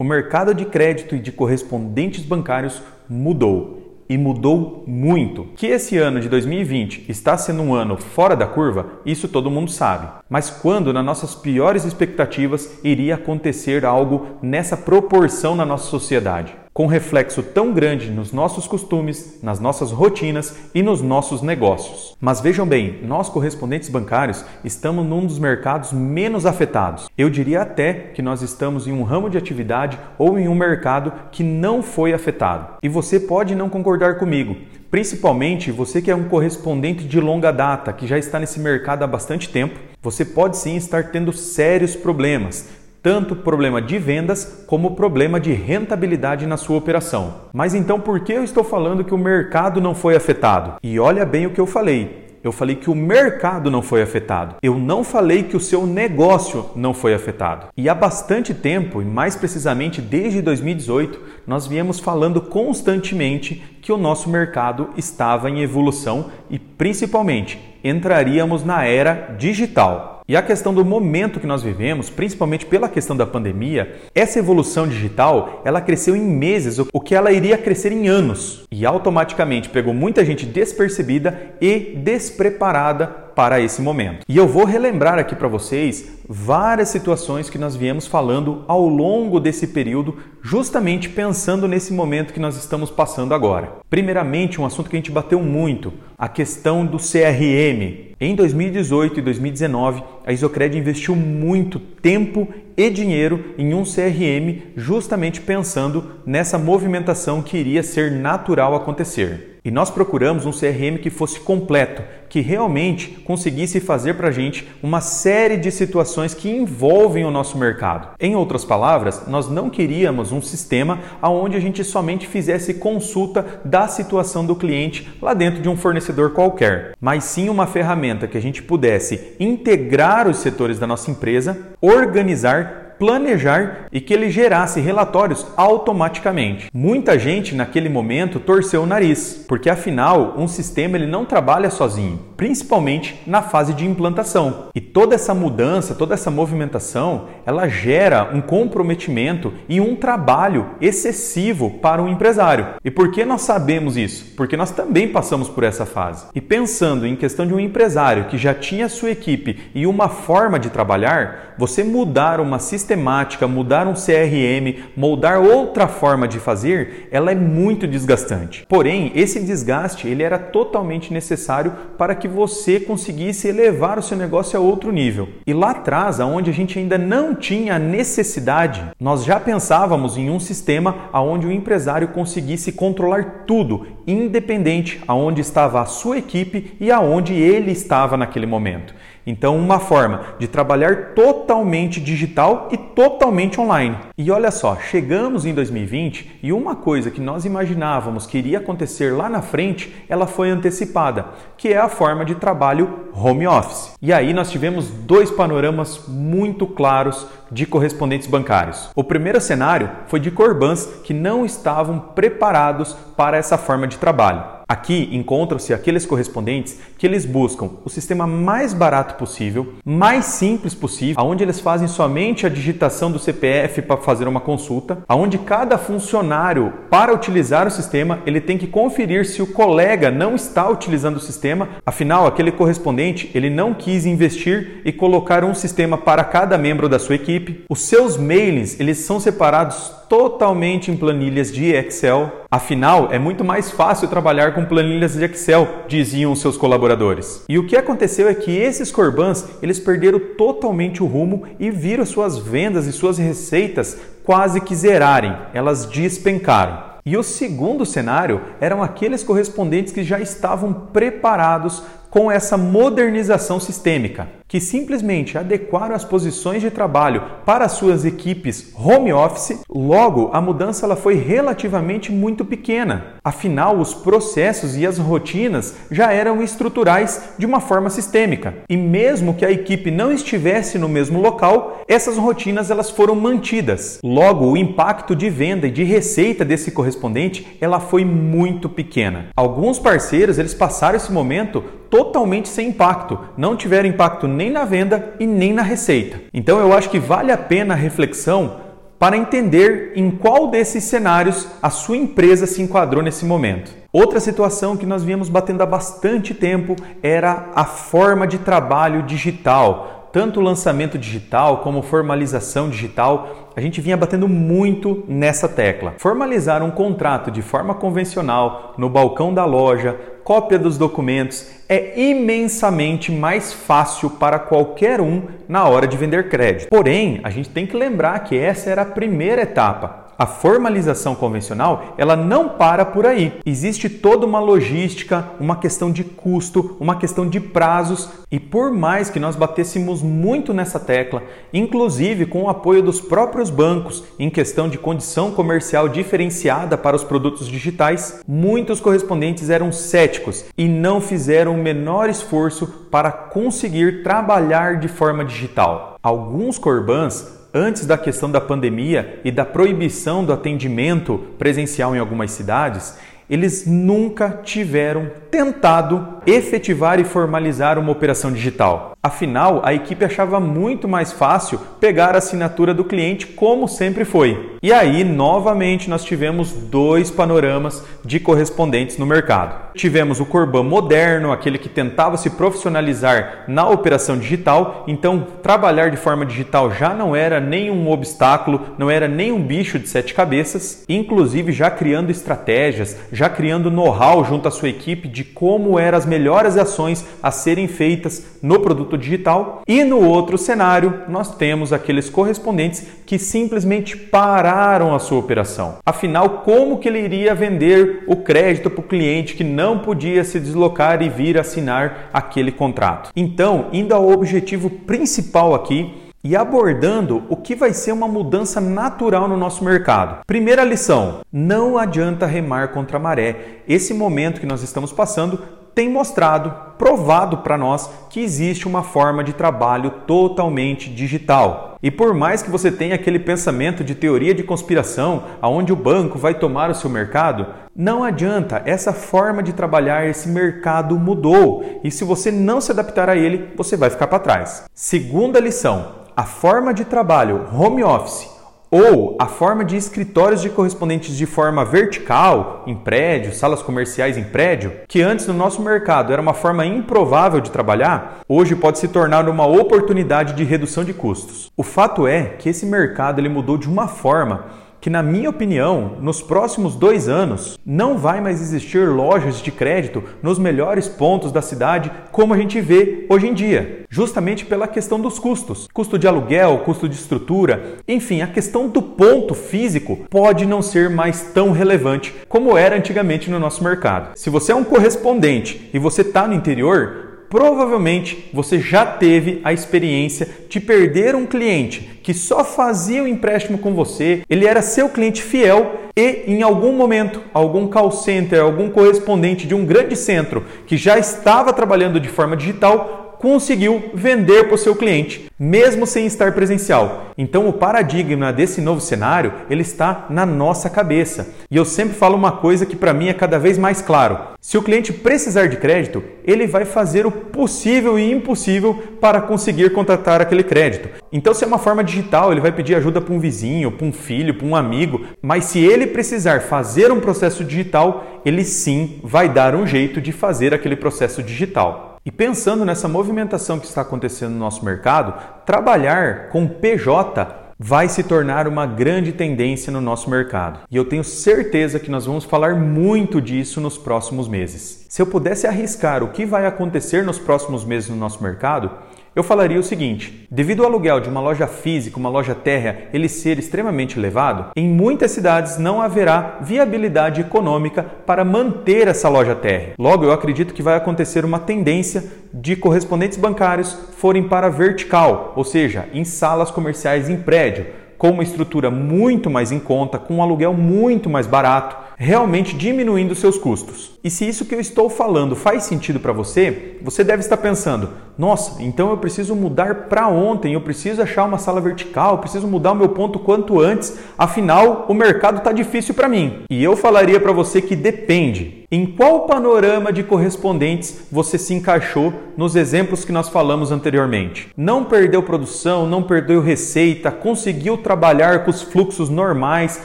O mercado de crédito e de correspondentes bancários mudou e mudou muito. Que esse ano de 2020 está sendo um ano fora da curva, isso todo mundo sabe. Mas quando, nas nossas piores expectativas, iria acontecer algo nessa proporção na nossa sociedade? Com reflexo tão grande nos nossos costumes, nas nossas rotinas e nos nossos negócios. Mas vejam bem, nós correspondentes bancários estamos num dos mercados menos afetados. Eu diria até que nós estamos em um ramo de atividade ou em um mercado que não foi afetado. E você pode não concordar comigo, Principalmente você que é um correspondente de longa data, que já está nesse mercado há bastante tempo, você pode sim estar tendo sérios problemas, tanto problema de vendas como problema de rentabilidade na sua operação. Mas então por que eu estou falando que o mercado não foi afetado? E olha bem o que eu falei. Eu falei que o mercado não foi afetado. Eu não falei que o seu negócio não foi afetado. E há bastante tempo, e mais precisamente desde 2018, nós viemos falando constantemente que o nosso mercado estava em evolução e principalmente entraríamos na era digital. E a questão do momento que nós vivemos, principalmente pela questão da pandemia, essa evolução digital, ela cresceu em meses, o que ela iria crescer em anos. E automaticamente pegou muita gente despercebida e despreparada para esse momento. E eu vou relembrar aqui para vocês várias situações que nós viemos falando ao longo desse período, justamente pensando nesse momento que nós estamos passando agora. Primeiramente, um assunto que a gente bateu muito, a questão do CRM, em 2018 e 2019, a Isocred investiu muito tempo e dinheiro em um CRM, justamente pensando nessa movimentação que iria ser natural acontecer. E nós procuramos um CRM que fosse completo, que realmente conseguisse fazer para a gente uma série de situações que envolvem o nosso mercado. Em outras palavras, nós não queríamos um sistema onde a gente somente fizesse consulta da situação do cliente lá dentro de um fornecedor qualquer, mas sim uma ferramenta que a gente pudesse integrar os setores da nossa empresa, organizar planejar e que ele gerasse relatórios automaticamente. Muita gente naquele momento torceu o nariz, porque afinal um sistema ele não trabalha sozinho, principalmente na fase de implantação. E toda essa mudança, toda essa movimentação, ela gera um comprometimento e um trabalho excessivo para o empresário. E por que nós sabemos isso? Porque nós também passamos por essa fase. E pensando em questão de um empresário que já tinha sua equipe e uma forma de trabalhar, você mudar uma sistemática, mudar um CRM, moldar outra forma de fazer, ela é muito desgastante. Porém, esse desgaste ele era totalmente necessário para que você conseguisse elevar o seu negócio a outro nível. E lá atrás, onde a gente ainda não tinha necessidade, nós já pensávamos em um sistema onde o empresário conseguisse controlar tudo, independente aonde estava a sua equipe e aonde ele estava naquele momento. Então, uma forma de trabalhar totalmente digital e totalmente online. E olha só, chegamos em 2020 e uma coisa que nós imaginávamos que iria acontecer lá na frente, ela foi antecipada, que é a forma de trabalho home office. E aí nós tivemos dois panoramas muito claros de correspondentes bancários. O primeiro cenário foi de Corbans que não estavam preparados para essa forma de trabalho. Aqui encontram-se aqueles correspondentes que eles buscam o sistema mais barato possível, mais simples possível, onde eles fazem somente a digitação do CPF para fazer uma consulta, onde cada funcionário para utilizar o sistema ele tem que conferir se o colega não está utilizando o sistema. Afinal, aquele correspondente ele não quis investir e colocar um sistema para cada membro da sua equipe. Os seus mailings eles são separados totalmente em planilhas de Excel. Afinal, é muito mais fácil trabalhar com planilhas de Excel, diziam seus colaboradores. E o que aconteceu é que esses corbans, eles perderam totalmente o rumo e viram suas vendas e suas receitas quase que zerarem. Elas despencaram. E o segundo cenário eram aqueles correspondentes que já estavam preparados com essa modernização sistêmica que simplesmente adequaram as posições de trabalho para suas equipes home office, logo a mudança ela foi relativamente muito pequena. Afinal, os processos e as rotinas já eram estruturais de uma forma sistêmica. E mesmo que a equipe não estivesse no mesmo local, essas rotinas elas foram mantidas. Logo, o impacto de venda e de receita desse correspondente ela foi muito pequena. Alguns parceiros eles passaram esse momento totalmente sem impacto, não tiveram impacto nem na venda e nem na receita. Então eu acho que vale a pena a reflexão para entender em qual desses cenários a sua empresa se enquadrou nesse momento. Outra situação que nós viemos batendo há bastante tempo era a forma de trabalho digital tanto lançamento digital como formalização digital, a gente vinha batendo muito nessa tecla. Formalizar um contrato de forma convencional no balcão da loja, cópia dos documentos, é imensamente mais fácil para qualquer um na hora de vender crédito. Porém, a gente tem que lembrar que essa era a primeira etapa. A formalização convencional, ela não para por aí. Existe toda uma logística, uma questão de custo, uma questão de prazos e por mais que nós batêssemos muito nessa tecla, inclusive com o apoio dos próprios bancos em questão de condição comercial diferenciada para os produtos digitais, muitos correspondentes eram céticos e não fizeram o menor esforço para conseguir trabalhar de forma digital. Alguns corbans antes da questão da pandemia e da proibição do atendimento presencial em algumas cidades, eles nunca tiveram tentado efetivar e formalizar uma operação digital. Afinal, a equipe achava muito mais fácil pegar a assinatura do cliente, como sempre foi. E aí, novamente, nós tivemos dois panoramas de correspondentes no mercado. Tivemos o Corban moderno, aquele que tentava se profissionalizar na operação digital, então trabalhar de forma digital já não era nenhum obstáculo, não era nenhum bicho de sete cabeças, inclusive já criando estratégias, já criando know-how junto à sua equipe de como eram as melhores ações a serem feitas no produto digital. E no outro cenário, nós temos aqueles correspondentes que simplesmente pararam a sua operação. Afinal, como que ele iria vender o crédito para o cliente que não podia se deslocar e vir assinar aquele contrato? Então, indo ao objetivo principal aqui, e abordando o que vai ser uma mudança natural no nosso mercado. Primeira lição: não adianta remar contra a maré. Esse momento que nós estamos passando tem mostrado, provado para nós que existe uma forma de trabalho totalmente digital. E por mais que você tenha aquele pensamento de teoria de conspiração, aonde o banco vai tomar o seu mercado, não adianta, essa forma de trabalhar, esse mercado mudou. E se você não se adaptar a ele, você vai ficar para trás. Segunda lição: a forma de trabalho home office ou a forma de escritórios de correspondentes de forma vertical, em prédio, salas comerciais em prédio, que antes no nosso mercado era uma forma improvável de trabalhar, hoje pode se tornar uma oportunidade de redução de custos. O fato é que esse mercado ele mudou de uma forma que, na minha opinião, nos próximos dois anos não vai mais existir lojas de crédito nos melhores pontos da cidade como a gente vê hoje em dia, justamente pela questão dos custos. Custo de aluguel, custo de estrutura, enfim, a questão do ponto físico pode não ser mais tão relevante como era antigamente no nosso mercado. Se você é um correspondente e você está no interior, provavelmente você já teve a experiência de perder um cliente que só fazia o empréstimo com você, ele era seu cliente fiel e em algum momento, algum call center, algum correspondente de um grande centro que já estava trabalhando de forma digital conseguiu vender para o seu cliente, mesmo sem estar presencial. Então o paradigma desse novo cenário, ele está na nossa cabeça. E eu sempre falo uma coisa que para mim é cada vez mais claro. Se o cliente precisar de crédito, ele vai fazer o possível e impossível para conseguir contratar aquele crédito. Então se é uma forma digital, ele vai pedir ajuda para um vizinho, para um filho, para um amigo, mas se ele precisar fazer um processo digital, ele sim vai dar um jeito de fazer aquele processo digital. E pensando nessa movimentação que está acontecendo no nosso mercado, trabalhar com PJ vai se tornar uma grande tendência no nosso mercado. E eu tenho certeza que nós vamos falar muito disso nos próximos meses. Se eu pudesse arriscar o que vai acontecer nos próximos meses no nosso mercado, eu falaria o seguinte: devido ao aluguel de uma loja física, uma loja terra, ele ser extremamente elevado, em muitas cidades não haverá viabilidade econômica para manter essa loja terra. Logo, eu acredito que vai acontecer uma tendência de correspondentes bancários forem para vertical, ou seja, em salas comerciais em prédio, com uma estrutura muito mais em conta, com um aluguel muito mais barato realmente diminuindo seus custos. E se isso que eu estou falando faz sentido para você, você deve estar pensando: Nossa, então eu preciso mudar para ontem, eu preciso achar uma sala vertical, eu preciso mudar o meu ponto quanto antes, afinal o mercado está difícil para mim. E eu falaria para você que depende. Em qual panorama de correspondentes você se encaixou nos exemplos que nós falamos anteriormente? Não perdeu produção, não perdeu receita, conseguiu trabalhar com os fluxos normais,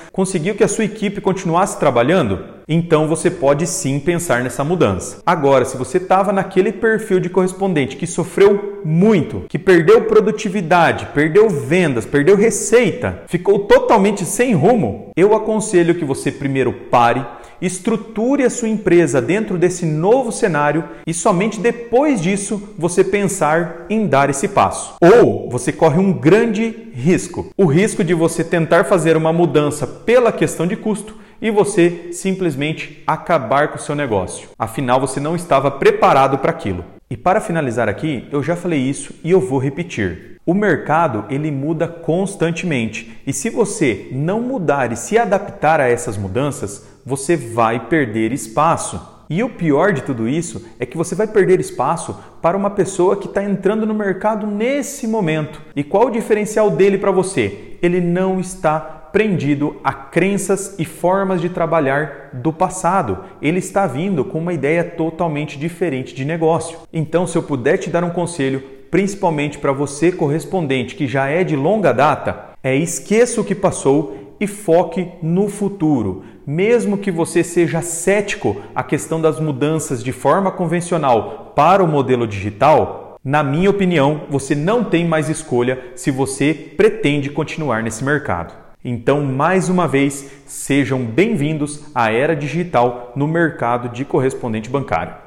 conseguiu que a sua equipe continuasse trabalhando? Então você pode sim pensar nessa mudança. Agora, se você estava naquele perfil de correspondente que sofreu muito, que perdeu produtividade, perdeu vendas, perdeu receita, ficou totalmente sem rumo, eu aconselho que você primeiro pare estruture a sua empresa dentro desse novo cenário e somente depois disso você pensar em dar esse passo. Ou você corre um grande risco: o risco de você tentar fazer uma mudança pela questão de custo e você simplesmente acabar com o seu negócio. Afinal, você não estava preparado para aquilo. E para finalizar aqui, eu já falei isso e eu vou repetir. O mercado ele muda constantemente e se você não mudar e se adaptar a essas mudanças, você vai perder espaço. E o pior de tudo isso é que você vai perder espaço para uma pessoa que está entrando no mercado nesse momento. E qual o diferencial dele para você? Ele não está prendido a crenças e formas de trabalhar do passado. Ele está vindo com uma ideia totalmente diferente de negócio. Então, se eu puder te dar um conselho, principalmente para você correspondente que já é de longa data, é esqueça o que passou e foque no futuro mesmo que você seja cético à questão das mudanças de forma convencional para o modelo digital, na minha opinião, você não tem mais escolha se você pretende continuar nesse mercado. Então, mais uma vez, sejam bem-vindos à era digital no mercado de correspondente bancário.